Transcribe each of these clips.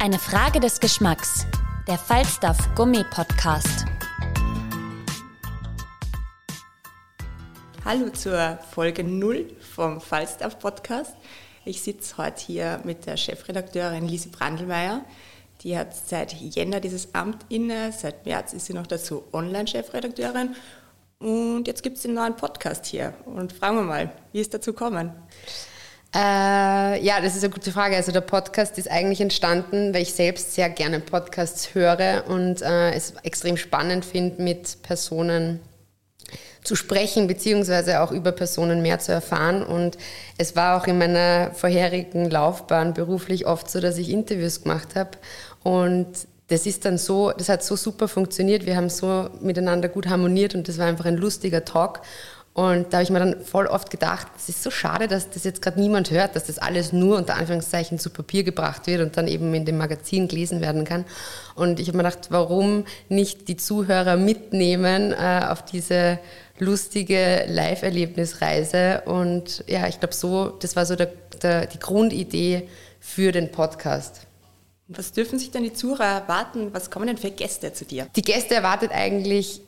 Eine Frage des Geschmacks. Der Falstaff Gummi Podcast. Hallo zur Folge 0 vom Falstaff Podcast. Ich sitze heute hier mit der Chefredakteurin Lisi Brandelmeier. Die hat seit Jänner dieses Amt inne, seit März ist sie noch dazu Online-Chefredakteurin. Und jetzt gibt es den neuen Podcast hier. Und fragen wir mal, wie ist dazu gekommen? Äh, ja, das ist eine gute Frage. Also der Podcast ist eigentlich entstanden, weil ich selbst sehr gerne Podcasts höre und äh, es extrem spannend finde, mit Personen zu sprechen, beziehungsweise auch über Personen mehr zu erfahren. Und es war auch in meiner vorherigen Laufbahn beruflich oft so, dass ich Interviews gemacht habe. Und das ist dann so, das hat so super funktioniert. Wir haben so miteinander gut harmoniert und das war einfach ein lustiger Talk. Und da habe ich mir dann voll oft gedacht, es ist so schade, dass das jetzt gerade niemand hört, dass das alles nur unter Anführungszeichen zu Papier gebracht wird und dann eben in dem Magazin gelesen werden kann. Und ich habe mir gedacht, warum nicht die Zuhörer mitnehmen äh, auf diese lustige Live-Erlebnisreise? Und ja, ich glaube so, das war so der, der, die Grundidee für den Podcast. Was dürfen sich denn die Zuhörer erwarten? Was kommen denn für Gäste zu dir? Die Gäste erwartet eigentlich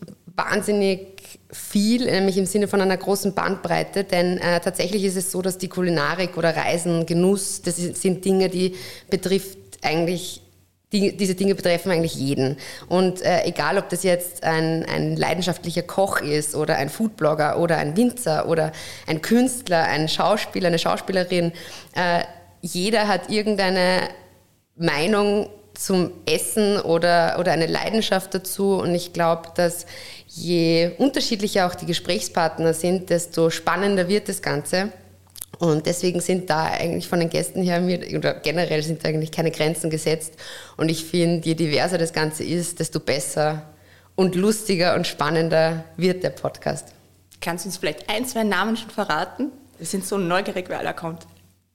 wahnsinnig viel, nämlich im Sinne von einer großen Bandbreite, denn äh, tatsächlich ist es so, dass die Kulinarik oder Reisen, Genuss, das sind Dinge, die betrifft eigentlich die, diese Dinge betreffen eigentlich jeden. Und äh, egal, ob das jetzt ein, ein leidenschaftlicher Koch ist oder ein Foodblogger oder ein Winzer oder ein Künstler, ein Schauspieler, eine Schauspielerin, äh, jeder hat irgendeine Meinung zum Essen oder, oder eine Leidenschaft dazu. Und ich glaube, dass je unterschiedlicher auch die Gesprächspartner sind, desto spannender wird das Ganze. Und deswegen sind da eigentlich von den Gästen her, oder generell sind da eigentlich keine Grenzen gesetzt. Und ich finde, je diverser das Ganze ist, desto besser und lustiger und spannender wird der Podcast. Kannst du uns vielleicht ein, zwei Namen schon verraten? Wir sind so neugierig, wer aller kommt.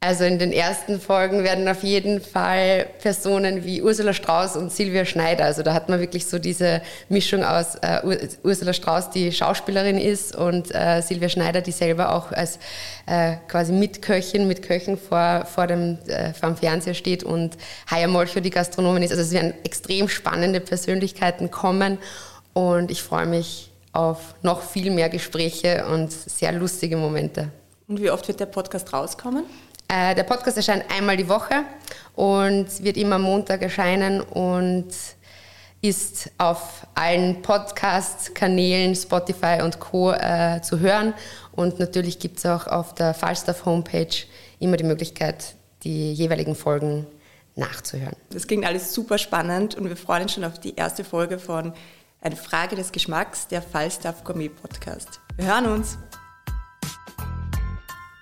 Also in den ersten Folgen werden auf jeden Fall Personen wie Ursula Strauß und Silvia Schneider. Also da hat man wirklich so diese Mischung aus äh, Ursula Strauß, die Schauspielerin ist, und äh, Silvia Schneider, die selber auch als äh, quasi Mitköchin, mit Köchen vor, vor, dem, äh, vor dem Fernseher steht und Haya Molcho, die Gastronomin ist. Also es werden extrem spannende Persönlichkeiten kommen und ich freue mich auf noch viel mehr Gespräche und sehr lustige Momente. Und wie oft wird der Podcast rauskommen? Äh, der Podcast erscheint einmal die Woche und wird immer Montag erscheinen und ist auf allen Podcast-Kanälen, Spotify und Co. Äh, zu hören. Und natürlich gibt es auch auf der Falstaff-Homepage immer die Möglichkeit, die jeweiligen Folgen nachzuhören. Das klingt alles super spannend und wir freuen uns schon auf die erste Folge von Eine Frage des Geschmacks, der Falstaff Gourmet Podcast. Wir hören uns!